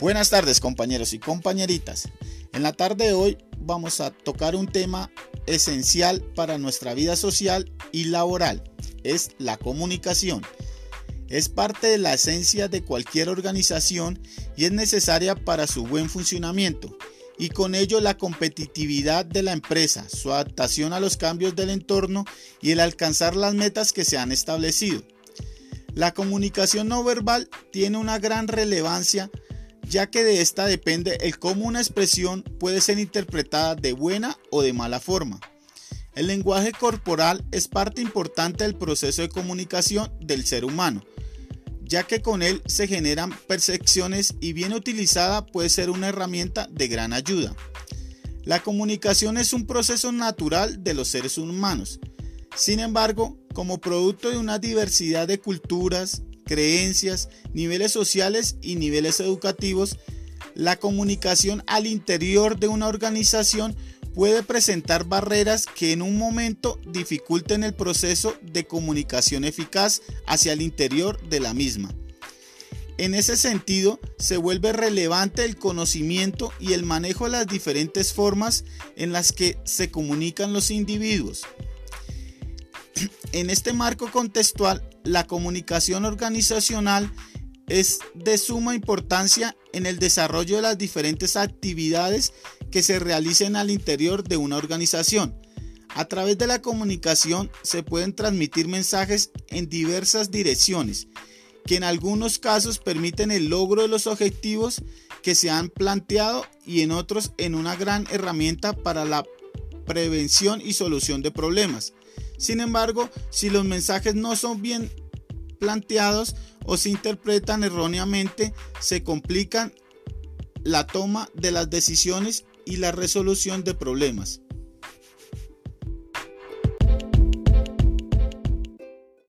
Buenas tardes compañeros y compañeritas. En la tarde de hoy vamos a tocar un tema esencial para nuestra vida social y laboral. Es la comunicación. Es parte de la esencia de cualquier organización y es necesaria para su buen funcionamiento y con ello la competitividad de la empresa, su adaptación a los cambios del entorno y el alcanzar las metas que se han establecido. La comunicación no verbal tiene una gran relevancia ya que de esta depende el cómo una expresión puede ser interpretada de buena o de mala forma. El lenguaje corporal es parte importante del proceso de comunicación del ser humano, ya que con él se generan percepciones y bien utilizada puede ser una herramienta de gran ayuda. La comunicación es un proceso natural de los seres humanos. Sin embargo, como producto de una diversidad de culturas, creencias, niveles sociales y niveles educativos, la comunicación al interior de una organización puede presentar barreras que en un momento dificulten el proceso de comunicación eficaz hacia el interior de la misma. En ese sentido, se vuelve relevante el conocimiento y el manejo de las diferentes formas en las que se comunican los individuos. En este marco contextual, la comunicación organizacional es de suma importancia en el desarrollo de las diferentes actividades que se realicen al interior de una organización. A través de la comunicación se pueden transmitir mensajes en diversas direcciones, que en algunos casos permiten el logro de los objetivos que se han planteado y en otros en una gran herramienta para la prevención y solución de problemas. Sin embargo, si los mensajes no son bien planteados o se interpretan erróneamente, se complican la toma de las decisiones y la resolución de problemas.